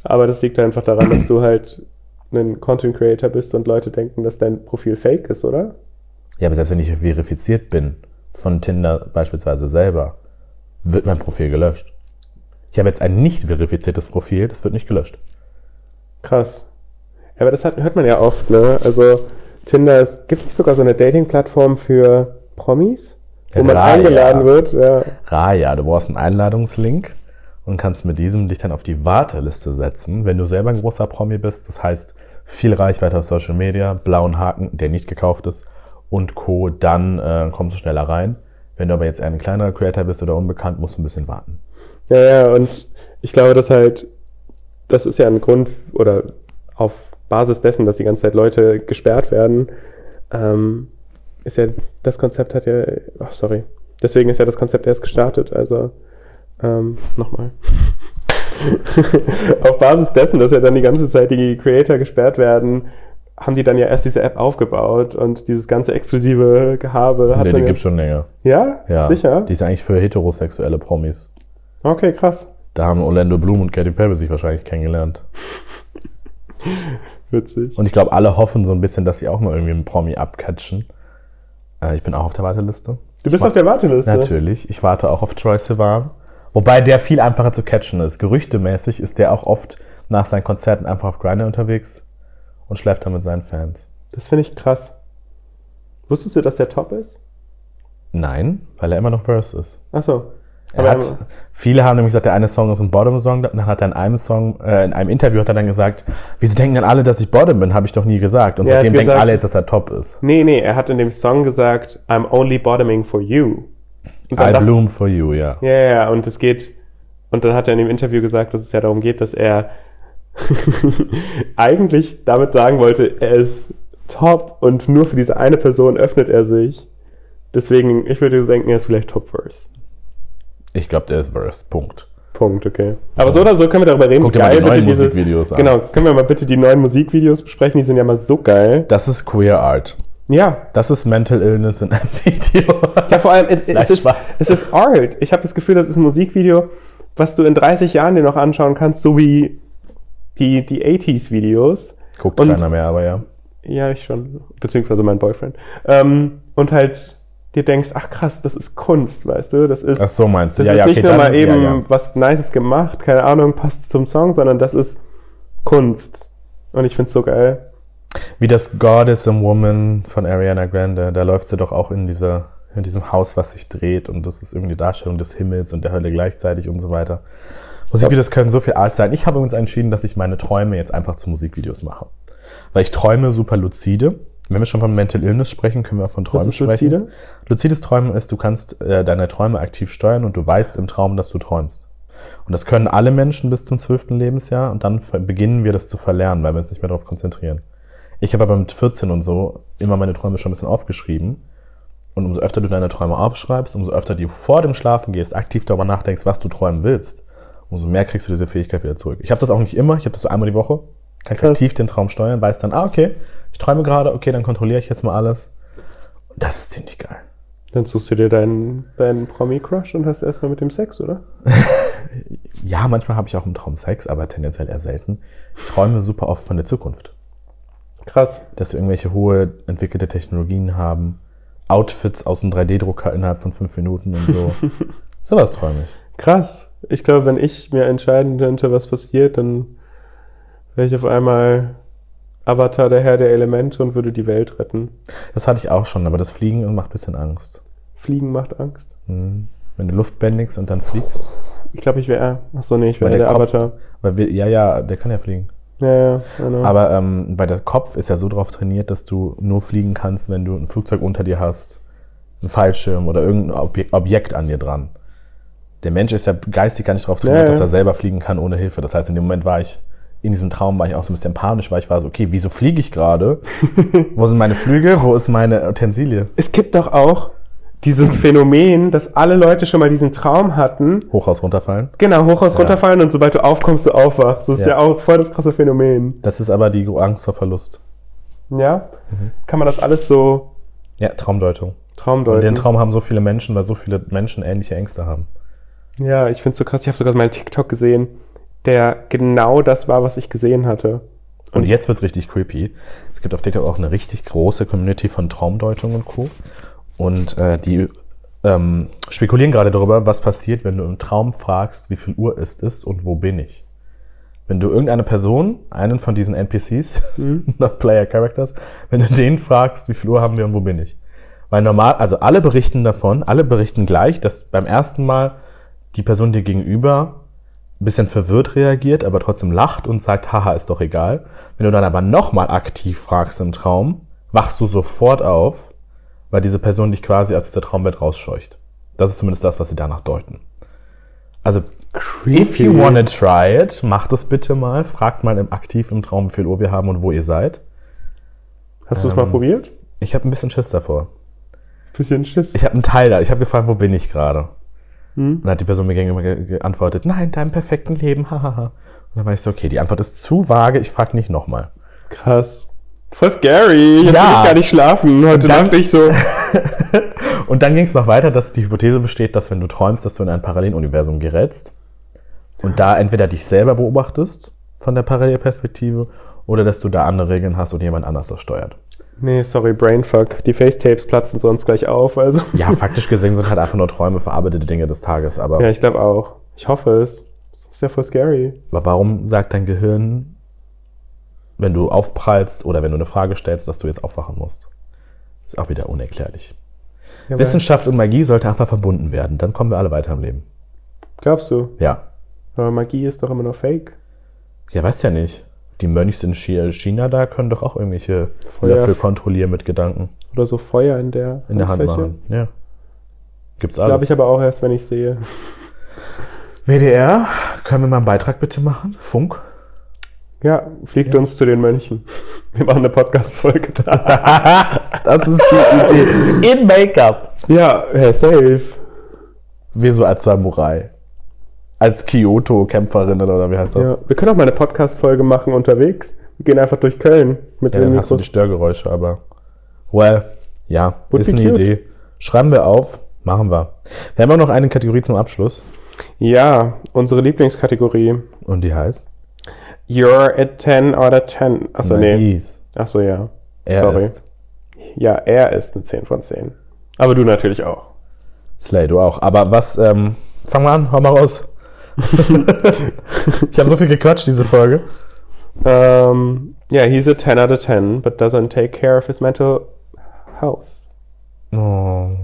Aber das liegt einfach daran, dass du halt ein Content Creator bist und Leute denken, dass dein Profil fake ist, oder? Ja, aber selbst wenn ich verifiziert bin, von Tinder beispielsweise selber, wird mein Profil gelöscht. Ich habe jetzt ein nicht verifiziertes Profil, das wird nicht gelöscht. Krass. Ja, aber das hat, hört man ja oft, ne? Also Tinder gibt es nicht sogar so eine Dating-Plattform für Promis? Wo man Raya. eingeladen wird? Ja. Raya, du brauchst einen Einladungslink und kannst mit diesem dich dann auf die Warteliste setzen, wenn du selber ein großer Promi bist. Das heißt, viel Reichweite auf Social Media, blauen Haken, der nicht gekauft ist und Co., dann äh, kommst du schneller rein. Wenn du aber jetzt ein kleinerer Creator bist oder unbekannt, musst du ein bisschen warten. ja, ja, und ich glaube, dass halt, das ist ja ein Grund, oder auf Basis dessen, dass die ganze Zeit Leute gesperrt werden, ähm, ist ja, das Konzept hat ja, ach sorry, deswegen ist ja das Konzept erst gestartet, also ähm, nochmal. [LAUGHS] auf Basis dessen, dass ja dann die ganze Zeit die Creator gesperrt werden, haben die dann ja erst diese App aufgebaut und dieses ganze exklusive Gehabe hat Nee, die ja, gibt's schon länger. ja? Ja, Sicher? Die ist eigentlich für heterosexuelle Promis. Okay, krass. Da haben Orlando Bloom und Katy Perry sich wahrscheinlich kennengelernt. [LAUGHS] Witzig. Und ich glaube, alle hoffen so ein bisschen, dass sie auch mal irgendwie einen Promi abcatchen. Äh, ich bin auch auf der Warteliste. Du bist auf der Warteliste. Natürlich. Ich warte auch auf Troy Sivan. Wobei der viel einfacher zu catchen ist. Gerüchtemäßig ist der auch oft nach seinen Konzerten einfach auf Grindr unterwegs und schläft dann mit seinen Fans. Das finde ich krass. Wusstest du, dass der top ist? Nein, weil er immer noch Verse ist. Achso. Er hat, viele haben nämlich gesagt, der eine Song ist ein Bottom-Song. Dann hat er in einem Song, äh, in einem Interview hat er dann gesagt, wieso denken denn alle, dass ich Bottom bin? Habe ich doch nie gesagt. Und Er seitdem denken gesagt- alle jetzt, dass er Top ist. Nee, nee, er hat in dem Song gesagt, I'm only bottoming for you. I dachte- bloom for you. Ja, ja, ja, und es geht, und dann hat er in dem Interview gesagt, dass es ja darum geht, dass er [LAUGHS] eigentlich damit sagen wollte, er ist top und nur für diese eine Person öffnet er sich. Deswegen, ich würde denken, er ist vielleicht Top-Verse. Ich glaube, der ist Verse. Punkt. Punkt, okay. Aber so oder so können wir darüber reden. Guck dir mal die neuen diese- Musikvideos an. Genau, können wir mal bitte die neuen Musikvideos besprechen, die sind ja mal so geil. Das ist Queer Art. Ja, Das ist Mental Illness in einem [LAUGHS] Video. Ja, vor allem, es, Nein, es, ist, es ist Art. Ich habe das Gefühl, das ist ein Musikvideo, was du in 30 Jahren dir noch anschauen kannst, so wie die, die 80s-Videos. Guckt Und- keiner mehr, aber ja. Ja, ich schon. Beziehungsweise mein Boyfriend. Ähm, und halt dir denkst, ach krass, das ist Kunst, weißt du? Das ist, Ach so meinst du. das ja, ist ja, nicht okay, nur dann- mal eben Ja, ja. was Nices gemacht, keine Ahnung, passt zum Song, sondern das ist Kunst. Und ich find's so geil. Wie das Goddess and Woman von Ariana Grande, da läuft sie doch auch in dieser in diesem Haus, was sich dreht und das ist irgendwie die Darstellung des Himmels und der Hölle gleichzeitig und so weiter. Musikvideos können so viel Art sein. Ich habe übrigens entschieden, dass ich meine Träume jetzt einfach zu Musikvideos mache. Weil ich träume super lucide. Wenn wir schon von Mental Illness sprechen, können wir auch von Träumen ist sprechen. lucide? Lucides Träumen ist, du kannst äh, deine Träume aktiv steuern und du weißt im Traum, dass du träumst. Und das können alle Menschen bis zum zwölften Lebensjahr und dann beginnen wir das zu verlernen, weil wir uns nicht mehr darauf konzentrieren. Ich habe aber mit 14 und so immer meine Träume schon ein bisschen aufgeschrieben. Und umso öfter du deine Träume aufschreibst, umso öfter du vor dem Schlafen gehst, aktiv darüber nachdenkst, was du träumen willst, umso mehr kriegst du diese Fähigkeit wieder zurück. Ich habe das auch nicht immer, ich habe das so einmal die Woche, kann Krass. aktiv den Traum steuern, weiß dann, ah, okay, ich träume gerade, okay, dann kontrolliere ich jetzt mal alles. Und das ist ziemlich geil. Dann suchst du dir deinen, deinen Promi-Crush und hast erstmal mit dem Sex, oder? [LAUGHS] Ja, manchmal habe ich auch im Traum Sex, aber tendenziell eher selten. Ich träume super oft von der Zukunft. Krass. Dass wir irgendwelche hohe entwickelte Technologien haben, Outfits aus einem 3D-Drucker innerhalb von fünf Minuten und so. [LAUGHS] Sowas träume ich. Krass. Ich glaube, wenn ich mir entscheiden könnte, was passiert, dann wäre ich auf einmal Avatar, der Herr der Elemente und würde die Welt retten. Das hatte ich auch schon, aber das Fliegen macht ein bisschen Angst. Fliegen macht Angst. Hm. Wenn du Luft bändigst und dann fliegst. Ich glaube, ich wäre. Achso, nee, ich wäre der, der Kopf- Avatar. Weil wir, ja, ja, der kann ja fliegen. Ja, ja, genau. Aber ähm, weil der Kopf ist ja so drauf trainiert, dass du nur fliegen kannst, wenn du ein Flugzeug unter dir hast, einen Fallschirm oder irgendein Obje Objekt an dir dran. Der Mensch ist ja geistig gar nicht darauf trainiert, Ja, dass er selber fliegen kann ohne Hilfe. Das heißt, in dem Moment war ich in diesem Traum war ich auch so ein bisschen panisch, weil ich war so, okay, wieso fliege ich gerade? [LAUGHS] Wo sind meine Flügel? Wo ist meine Utensilie? Es gibt doch auch dieses Phänomen, dass alle Leute schon mal diesen Traum hatten. Hochhaus runterfallen. Genau, Hochhaus Ja. runterfallen und sobald du aufkommst, du aufwachst. Das ist Ja. ja auch voll das krasse Phänomen. Das ist aber die Angst vor Verlust. Ja? Mhm. Kann man das alles so Ja, Traumdeutung. Und traumdeuten? den Traum haben so viele Menschen, weil so viele Menschen ähnliche Ängste haben. Ja, ich find's so krass. Ich habe sogar mal einen TikTok gesehen, der genau das war, was ich gesehen hatte. Und jetzt wird's richtig creepy. Es gibt auf TikTok auch eine richtig große Community von Traumdeutung und Co. Und äh, die ähm, spekulieren gerade darüber, was passiert, wenn du im Traum fragst, wie viel Uhr ist es und wo bin ich. Wenn du irgendeine Person, einen von diesen NPCs, [LAUGHS] not Player Characters, wenn du den fragst, wie viel Uhr haben wir und wo bin ich. Weil normal, also alle berichten davon, alle berichten gleich, dass beim ersten Mal die Person dir gegenüber ein bisschen verwirrt reagiert, aber trotzdem lacht und sagt, haha, ist doch egal. Wenn du dann aber nochmal aktiv fragst im Traum, wachst du sofort auf, weil diese Person dich quasi aus dieser Traumwelt rausscheucht. Das ist zumindest das, was sie danach deuten. Also, if you wanna try it, macht es bitte mal. Fragt mal im aktiv im Traum, wie viel Uhr wir haben und wo ihr seid. Hast du es mal Ähm, probiert? Ich habe ein bisschen Schiss davor. Bisschen Schiss. Ich habe einen Teil da. Ich habe gefragt, wo bin ich gerade? Hm? Und dann hat die Person mir gegenüber ge geantwortet, nein, deinem perfekten Leben, [LAUGHS] hahaha. Und dann war ich so, okay, die Antwort ist zu vage, ich frage nicht nochmal. Krass. Voll scary. Ich Ja. ja. gar nicht schlafen. Heute dann- Nacht ich so. [LAUGHS] Und dann ging es noch weiter, dass die Hypothese besteht, dass wenn du träumst, dass du in ein Paralleluniversum gerätst und da entweder dich selber beobachtest von der Parallelperspektive oder dass du da andere Regeln hast und jemand anders das steuert. Nee, sorry, Brainfuck. Die Facetapes platzen sonst gleich auf. Also. [LAUGHS] Ja, faktisch gesehen sind halt einfach nur Träume, verarbeitete Dinge des Tages. Aber Ja, ich glaube auch. Ich hoffe es. Das ist ja voll scary. Aber warum sagt dein Gehirn, wenn du aufprallst oder wenn du eine Frage stellst, dass du jetzt aufwachen musst? Ist auch wieder unerklärlich. Ja, Wissenschaft und Magie sollte einfach verbunden werden. Dann kommen wir alle weiter im Leben. Glaubst du? Ja. Aber Magie ist doch immer nur Fake. Ja, weißt ja nicht. Die Mönchs in Chi- China da können doch auch irgendwelche Feuer- Löffel kontrollieren mit Gedanken Oder so Feuer in der in der Hand machen. Ja. Gibt's Glaube alles. ich aber auch erst, wenn ich sehe. [LAUGHS] WDR, können wir mal einen Beitrag bitte machen? Funk? Ja, fliegt uns zu den Mönchen. [LAUGHS] Wir machen eine Podcast-Folge da. [LAUGHS] das ist die Idee. In Make-up. ja, hey, safe. Wir so als Samurai. Als Kyoto-Kämpferinnen oder wie heißt das? Ja. Wir können auch mal eine Podcast-Folge machen unterwegs. Wir gehen einfach durch Köln mit Ja, den dann hast du die Mikros. Störgeräusche, aber. Well, ja, Would ist eine cute. Idee. Schreiben wir auf, machen wir. Wir haben auch noch eine Kategorie zum Abschluss. Ja, unsere Lieblingskategorie. Und die heißt? You're a 10 out of 10. Achso, nee. Nice. Achso, ja. Er Sorry. ist. Ja, er ist eine 10 von 10. Aber du natürlich auch. Slay, du auch. Aber was, ähm, fang mal an, hau mal raus. Ich habe so viel gequatscht, diese Folge. Um, yeah, he's a 10 out of 10, but doesn't take care of his mental health. Oh.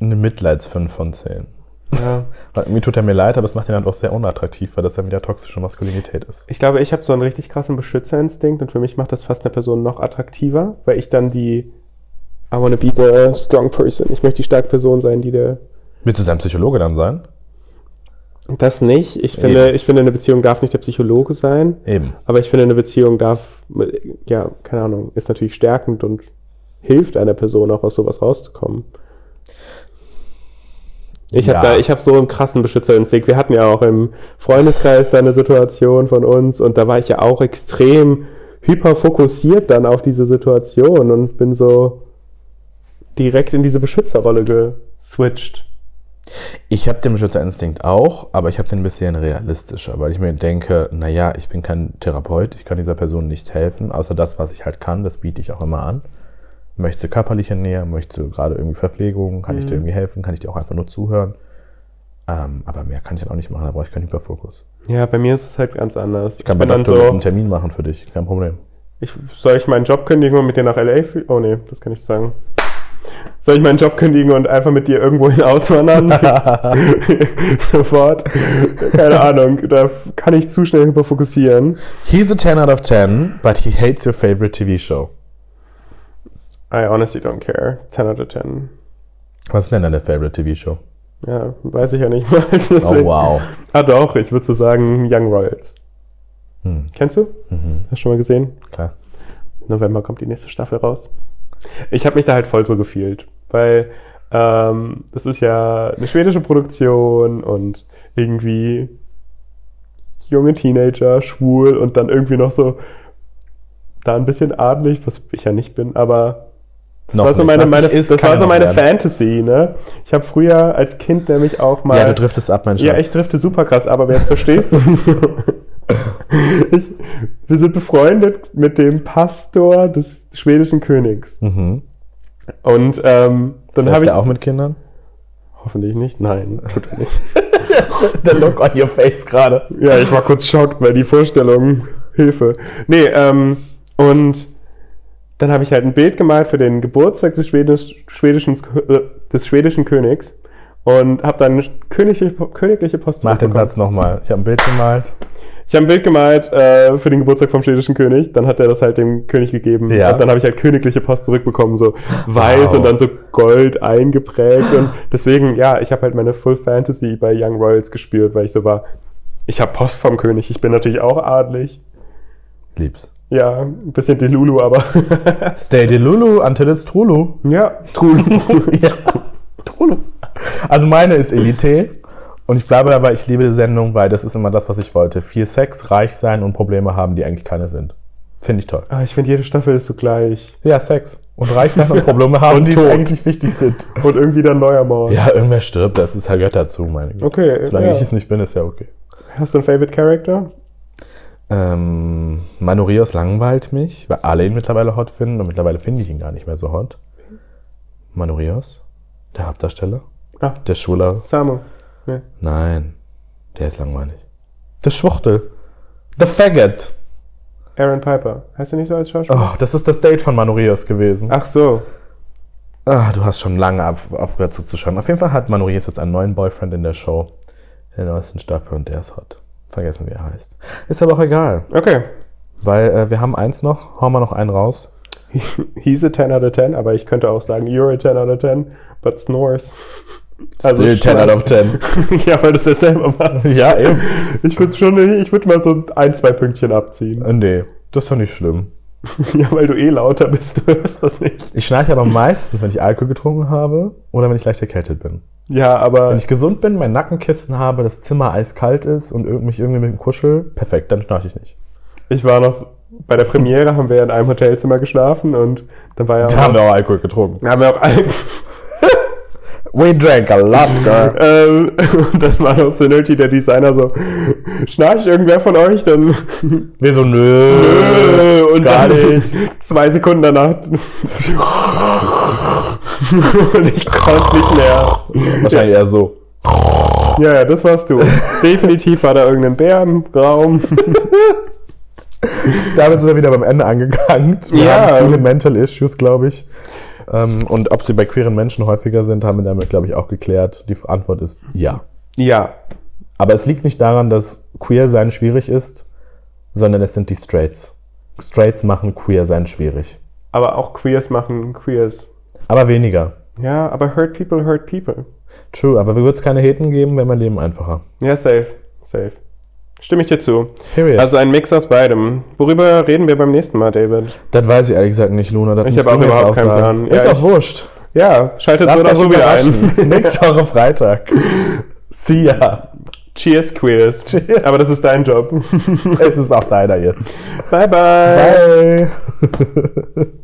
Eine Mitleids 5 von 10. Ja. Mir tut er mir leid, aber es macht ihn dann auch sehr unattraktiv, weil das dann wieder toxische Maskulinität ist. Ich glaube, ich habe so einen richtig krassen Beschützerinstinkt und für mich macht das fast eine Person noch attraktiver, weil ich dann die I wanna be the strong person. Ich möchte die starke Person sein, die der. Willst du sein Psychologe dann sein? Das nicht. Ich finde, ich finde, eine Beziehung darf nicht der Psychologe sein, Eben. aber ich finde, eine Beziehung darf, ja, keine Ahnung, ist natürlich stärkend und hilft einer Person auch aus sowas rauszukommen. Ich Ja. habe da, ich habe so einen krassen Beschützerinstinkt. Wir hatten ja auch im Freundeskreis da eine Situation von uns und da war ich ja auch extrem hyperfokussiert dann auf diese Situation und bin so direkt in diese Beschützerrolle geswitcht. Ich habe den Beschützerinstinkt auch, aber ich habe den ein bisschen realistischer, weil ich mir denke, naja, ich bin kein Therapeut, ich kann dieser Person nicht helfen, außer das, was ich halt kann, das biete ich auch immer an. Möchte körperliche Nähe, möchte gerade irgendwie Verpflegung, kann ich dir irgendwie helfen, kann ich dir auch einfach nur zuhören. Ähm, aber mehr kann ich dann auch nicht machen, da brauche ich keinen Hyperfokus. Ja, bei mir ist es halt ganz anders. Ich kann bei bin dann Doktor so, einen Termin machen für dich, kein Problem. ich, soll ich meinen Job kündigen und mit dir nach LA fliegen? Oh nee, das kann ich sagen. Soll ich meinen Job kündigen und einfach mit dir irgendwohin auswandern? [LAUGHS] [LAUGHS] Sofort. Keine Ahnung, da kann ich zu schnell hyperfokussieren. He's a 10 out of 10, but he hates your favorite TV show. I honestly don't care. 10 out of 10. Was ist denn deine favorite TV show? Ja, weiß ich ja nicht mal. [LAUGHS] Oh wow. Ah doch, ich würde so sagen Young Royals. Hm. Kennst du? Mhm. Hast du schon mal gesehen? Klar. November kommt die nächste Staffel raus. Ich habe mich da halt voll so gefühlt, weil ähm, das ist ja eine schwedische Produktion und irgendwie junge Teenager, schwul und dann irgendwie noch so da ein bisschen adlig, was ich ja nicht bin, aber das noch war so meine, meine, ist, das war so meine Fantasy, ne? Ich habe früher als Kind nämlich auch mal. Ja, du driftest ab, mein Schatz. Ja, ich drifte super krass, aber jetzt verstehst du, wieso. [LAUGHS] ich, wir sind befreundet mit dem Pastor des schwedischen Königs. Mhm. Und ähm, dann habe ich. auch mit Kindern? Hoffentlich nicht. Nein, tut er nicht. [LAUGHS] Der Look on your face gerade. Ja, ich war kurz schockt, weil die Vorstellung. Hilfe. Nee, ähm, und dann habe ich halt ein Bild gemalt für den Geburtstag des, Schwedisch, schwedischen, äh, des schwedischen Königs und habe dann königliche, königliche Post Mach den Satz nochmal. Ich habe ein Bild gemalt. Ich habe ein Bild gemalt äh, für den Geburtstag vom schwedischen König. Dann hat er das halt dem König gegeben. Ja. Und dann habe ich halt königliche Post zurückbekommen, so weiß wow. und dann so gold eingeprägt. Und deswegen, ja, ich habe halt meine Full Fantasy bei Young Royals gespürt, weil ich so war, ich habe Post vom König. Ich bin natürlich auch adlig. Lieb's. Ja, ein bisschen Delulu, aber. [LAUGHS] Stay Delulu until it's Trulu. Ja, Trulu. [LAUGHS] ja, Trulu. Also meine ist Elite. Und ich bleibe dabei, ich liebe die Sendung, weil das ist immer das, was ich wollte. Viel Sex, reich sein und Probleme haben, die eigentlich keine sind. Finde ich toll. Ah, ich finde, jede Staffel ist so gleich. Ja, Sex. Und reich sein und Probleme haben, [LAUGHS] und die tot. eigentlich wichtig sind. Und irgendwie dann neuer Mord. Ja, irgendwer stirbt, das ist halt gehört dazu, meine ich. Okay. Solange ja. ich es nicht bin, ist ja okay. Hast du einen Favorite Character? Ähm, Manorios langweilt mich, weil alle ihn mittlerweile hot finden und mittlerweile finde ich ihn gar nicht mehr so hot. Manorios, der Hauptdarsteller. Ah, der Schuler. Samu. Nee. Nein, der ist langweilig. Der Schwuchtel. The Faggot. Aaron Piper. Heißt er nicht so als Schauspieler? Oh, das ist das Date von Manorios gewesen. Ach so. Ah, du hast schon lange auf, aufgehört zuzuschauen. Auf jeden Fall hat Manorios jetzt einen neuen Boyfriend in der Show. In der neuesten Staffel und der ist hot. Vergessen, wie er heißt. Ist aber auch egal. Okay. Weil äh, wir haben eins noch. Hauen wir noch einen raus. [LAUGHS] He's a 10 out of 10, aber ich könnte auch sagen, you're a 10 out of 10, but snores. Also Still 10 out of 10. [LAUGHS] ja, weil das ja selber macht. Ja, eben. Ich würde schon, ich würde mal so ein, zwei Pünktchen abziehen. Äh, nee, das ist doch nicht schlimm. [LAUGHS] ja, weil du eh lauter bist, [LAUGHS] du hörst das nicht. Ich schnarche aber meistens, wenn ich Alkohol getrunken habe oder wenn ich leicht erkältet bin. Ja, aber. Wenn ich gesund bin, mein Nackenkissen habe, das Zimmer eiskalt ist und mich irgendwie mit dem Kuschel, perfekt, dann schnarche ich nicht. Ich war noch, bei der Premiere haben wir in einem Hotelzimmer geschlafen und dann war ja. Da haben wir auch Alkohol getrunken. Da haben wir auch Alkohol. We drank a lot, girl. [LAUGHS] ähm, und dann war noch Synergy, der Designer, so, schnarcht irgendwer von euch? Dann. [LAUGHS] Wir so, nö. nö und gar nicht. [LAUGHS] Zwei Sekunden danach. und ich konnte nicht mehr. Wahrscheinlich ja. eher so. Ja, ja, das warst du. Definitiv war da irgendein Bär im Raum. Damit sind wir wieder beim Ende angegangen. Wir ja. haben viele Mental Issues, glaube ich. Ähm, und ob sie bei queeren Menschen häufiger sind, haben wir damit, glaube ich, auch geklärt. Die Antwort ist ja. Ja. Aber es liegt nicht daran, dass queer sein schwierig ist, sondern es sind die Straights. Straights machen queer sein schwierig. Aber auch Queers machen Queers. Aber weniger. Ja, aber hurt people hurt people. True, aber würde es keine Heten geben, wäre mein Leben einfacher. Ja, safe. Safe. Stimme ich dir zu. Period. Also ein Mix aus beidem. Worüber reden wir beim nächsten Mal, David? Das weiß ich ehrlich gesagt nicht, Luna. Das ich habe auch überhaupt keinen Plan. Ist ja, auch wurscht. Ja, schaltet Lass so oder so wieder ein. [LAUGHS] Nächste Woche Freitag. See ya. Cheers, Queers. Cheers. Aber das ist dein Job. [LAUGHS] es ist auch deiner jetzt. Bye, bye. Bye. [LAUGHS]